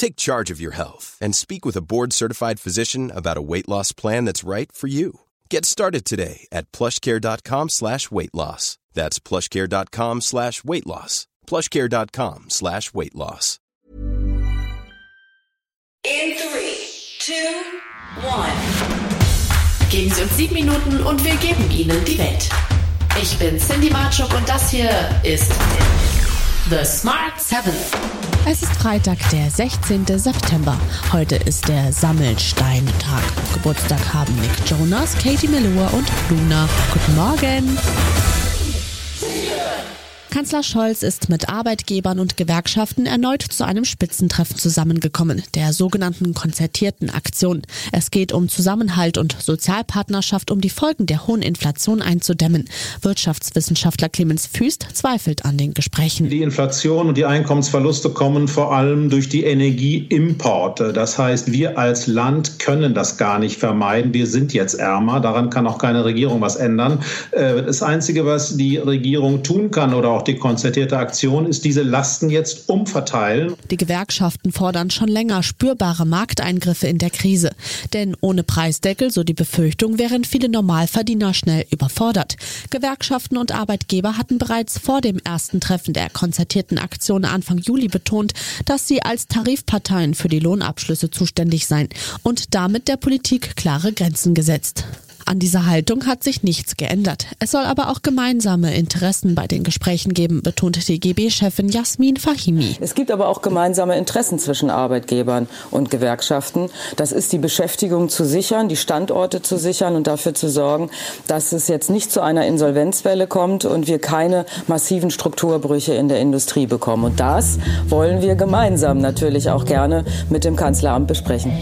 Take charge of your health and speak with a board certified physician about a weight loss plan that's right for you. Get started today at plushcare.com slash weight loss. That's plushcare.com slash weight loss. Plushcare.com slash weight loss. In three, two, one. Geben Sie uns sieben Minuten und wir geben Ihnen die Welt. Ich bin Cindy Marchuk und das hier ist The Smart 7. Es ist Freitag, der 16. September. Heute ist der Sammelsteintag. Geburtstag haben Nick Jonas, Katie Melua und Luna. Guten Morgen. Kanzler Scholz ist mit Arbeitgebern und Gewerkschaften erneut zu einem Spitzentreffen zusammengekommen, der sogenannten konzertierten Aktion. Es geht um Zusammenhalt und Sozialpartnerschaft, um die Folgen der hohen Inflation einzudämmen. Wirtschaftswissenschaftler Clemens Füst zweifelt an den Gesprächen. Die Inflation und die Einkommensverluste kommen vor allem durch die Energieimporte. Das heißt, wir als Land können das gar nicht vermeiden. Wir sind jetzt ärmer. Daran kann auch keine Regierung was ändern. Äh, das Einzige, was die Regierung tun kann oder auch auch die konzertierte Aktion ist, diese Lasten jetzt umverteilen. Die Gewerkschaften fordern schon länger spürbare Markteingriffe in der Krise. Denn ohne Preisdeckel, so die Befürchtung, wären viele Normalverdiener schnell überfordert. Gewerkschaften und Arbeitgeber hatten bereits vor dem ersten Treffen der konzertierten Aktion Anfang Juli betont, dass sie als Tarifparteien für die Lohnabschlüsse zuständig seien und damit der Politik klare Grenzen gesetzt. An dieser Haltung hat sich nichts geändert. Es soll aber auch gemeinsame Interessen bei den Gesprächen geben, betont die GB-Chefin Jasmin Fahimi. Es gibt aber auch gemeinsame Interessen zwischen Arbeitgebern und Gewerkschaften. Das ist die Beschäftigung zu sichern, die Standorte zu sichern und dafür zu sorgen, dass es jetzt nicht zu einer Insolvenzwelle kommt und wir keine massiven Strukturbrüche in der Industrie bekommen. Und das wollen wir gemeinsam natürlich auch gerne mit dem Kanzleramt besprechen.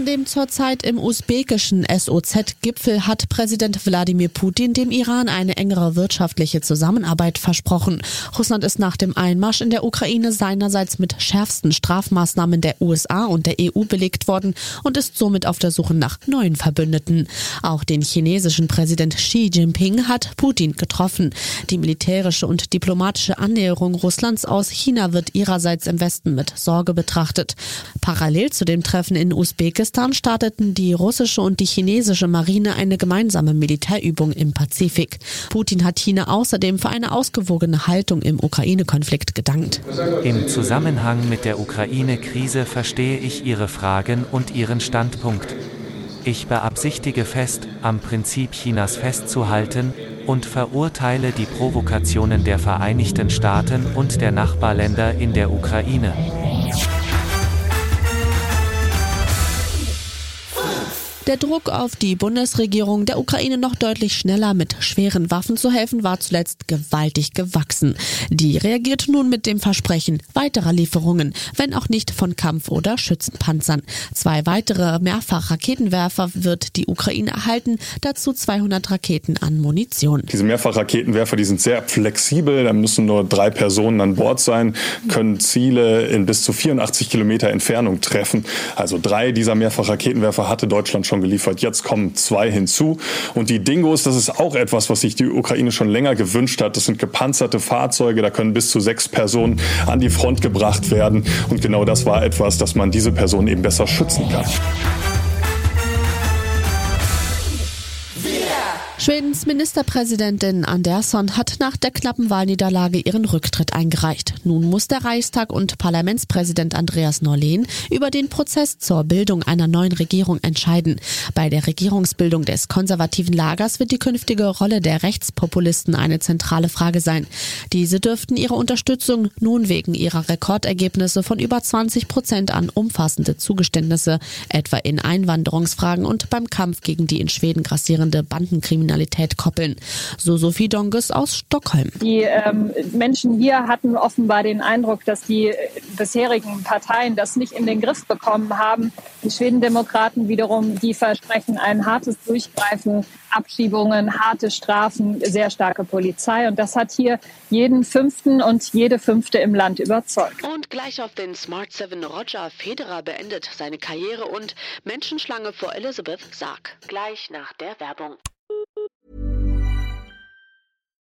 An dem zurzeit im usbekischen SOZ-Gipfel hat Präsident Wladimir Putin dem Iran eine engere wirtschaftliche Zusammenarbeit versprochen. Russland ist nach dem Einmarsch in der Ukraine seinerseits mit schärfsten Strafmaßnahmen der USA und der EU belegt worden und ist somit auf der Suche nach neuen Verbündeten. Auch den chinesischen Präsident Xi Jinping hat Putin getroffen. Die militärische und diplomatische Annäherung Russlands aus China wird ihrerseits im Westen mit Sorge betrachtet. Parallel zu dem Treffen in Usbekistan Usbekistan starteten die russische und die chinesische Marine eine gemeinsame Militärübung im Pazifik. Putin hat China außerdem für eine ausgewogene Haltung im Ukraine-Konflikt gedankt. Im Zusammenhang mit der Ukraine-Krise verstehe ich Ihre Fragen und Ihren Standpunkt. Ich beabsichtige fest, am Prinzip Chinas festzuhalten und verurteile die Provokationen der Vereinigten Staaten und der Nachbarländer in der Ukraine. Der Druck auf die Bundesregierung, der Ukraine noch deutlich schneller mit schweren Waffen zu helfen, war zuletzt gewaltig gewachsen. Die reagiert nun mit dem Versprechen weiterer Lieferungen, wenn auch nicht von Kampf- oder Schützenpanzern. Zwei weitere Mehrfachraketenwerfer wird die Ukraine erhalten, dazu 200 Raketen an Munition. Diese Mehrfachraketenwerfer, die sind sehr flexibel, da müssen nur drei Personen an Bord sein, können Ziele in bis zu 84 Kilometer Entfernung treffen. Also drei dieser Mehrfachraketenwerfer hatte Deutschland schon geliefert. Jetzt kommen zwei hinzu. Und die Dingos, das ist auch etwas, was sich die Ukraine schon länger gewünscht hat. Das sind gepanzerte Fahrzeuge, da können bis zu sechs Personen an die Front gebracht werden. Und genau das war etwas, dass man diese Personen eben besser schützen kann. Schwedens Ministerpräsidentin Andersson hat nach der knappen Wahlniederlage ihren Rücktritt eingereicht. Nun muss der Reichstag und Parlamentspräsident Andreas Norlén über den Prozess zur Bildung einer neuen Regierung entscheiden. Bei der Regierungsbildung des konservativen Lagers wird die künftige Rolle der Rechtspopulisten eine zentrale Frage sein. Diese dürften ihre Unterstützung nun wegen ihrer Rekordergebnisse von über 20 Prozent an umfassende Zugeständnisse, etwa in Einwanderungsfragen und beim Kampf gegen die in Schweden grassierende Bandenkriminalität Kriminalität koppeln. So Sophie Donges aus Stockholm. Die ähm, Menschen hier hatten offenbar den Eindruck, dass die bisherigen Parteien das nicht in den Griff bekommen haben. Die Schwedendemokraten wiederum, die versprechen ein hartes Durchgreifen, Abschiebungen, harte Strafen, sehr starke Polizei. Und das hat hier jeden Fünften und jede Fünfte im Land überzeugt. Und gleich auf den Smart 7 Roger Federer beendet seine Karriere und Menschenschlange vor Elizabeth Sarg. Gleich nach der Werbung.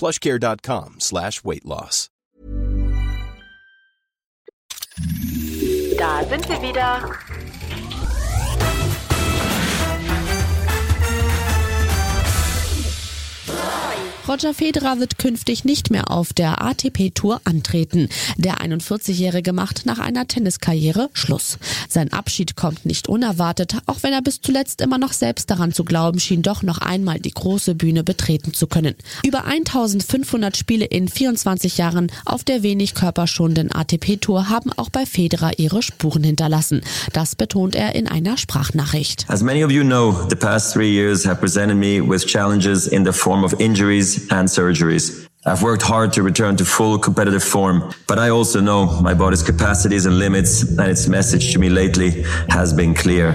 plushcare.com slash weight loss. Da sind wir wieder. Roger Federer wird künftig nicht mehr auf der ATP-Tour antreten. Der 41-Jährige macht nach einer Tenniskarriere Schluss. Sein Abschied kommt nicht unerwartet, auch wenn er bis zuletzt immer noch selbst daran zu glauben schien, doch noch einmal die große Bühne betreten zu können. Über 1500 Spiele in 24 Jahren auf der wenig körperschonenden ATP-Tour haben auch bei Federer ihre Spuren hinterlassen. Das betont er in einer Sprachnachricht. As many of you know, the past three years have presented me with challenges in the form of injuries and surgeries. I've worked hard to return to full competitive form, but I also know my body's capacities and limits, and its message to me lately has been clear.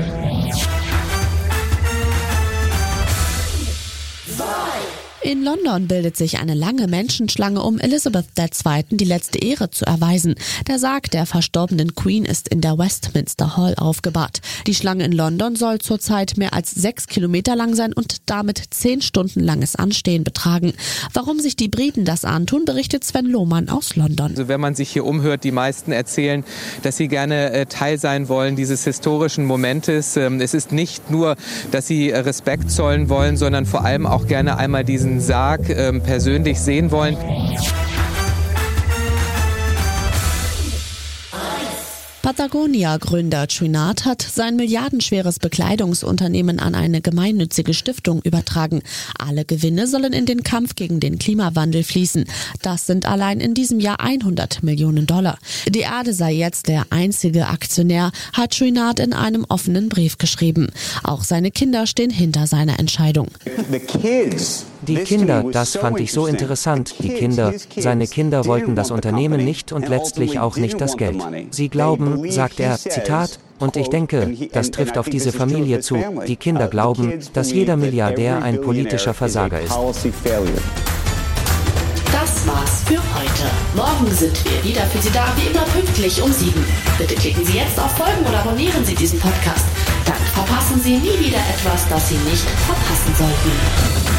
In London bildet sich eine lange Menschenschlange, um Elizabeth II. die letzte Ehre zu erweisen. Der Sarg der verstorbenen Queen ist in der Westminster Hall aufgebahrt. Die Schlange in London soll zurzeit mehr als sechs Kilometer lang sein und damit zehn Stunden langes Anstehen betragen. Warum sich die Briten das antun, berichtet Sven Lohmann aus London. Also wenn man sich hier umhört, die meisten erzählen, dass sie gerne äh, Teil sein wollen dieses historischen Momentes. Ähm, es ist nicht nur, dass sie äh, Respekt zollen wollen, sondern vor allem auch gerne einmal diesen Sarg ähm, persönlich sehen wollen. Patagonia-Gründer Trinat hat sein milliardenschweres Bekleidungsunternehmen an eine gemeinnützige Stiftung übertragen. Alle Gewinne sollen in den Kampf gegen den Klimawandel fließen. Das sind allein in diesem Jahr 100 Millionen Dollar. Die Erde sei jetzt der einzige Aktionär, hat Trinat in einem offenen Brief geschrieben. Auch seine Kinder stehen hinter seiner Entscheidung. Die Kinder, das fand ich so interessant. Die Kinder, seine Kinder wollten das Unternehmen nicht und letztlich auch nicht das Geld. Sie glauben, sagt er, Zitat, und ich denke, das trifft auf diese Familie zu. Die Kinder glauben, dass jeder Milliardär ein politischer Versager ist. Das war's für heute. Morgen sind wir wieder für Sie da, wie immer pünktlich um sieben. Bitte klicken Sie jetzt auf Folgen oder abonnieren Sie diesen Podcast. Dann verpassen Sie nie wieder etwas, das Sie nicht verpassen sollten.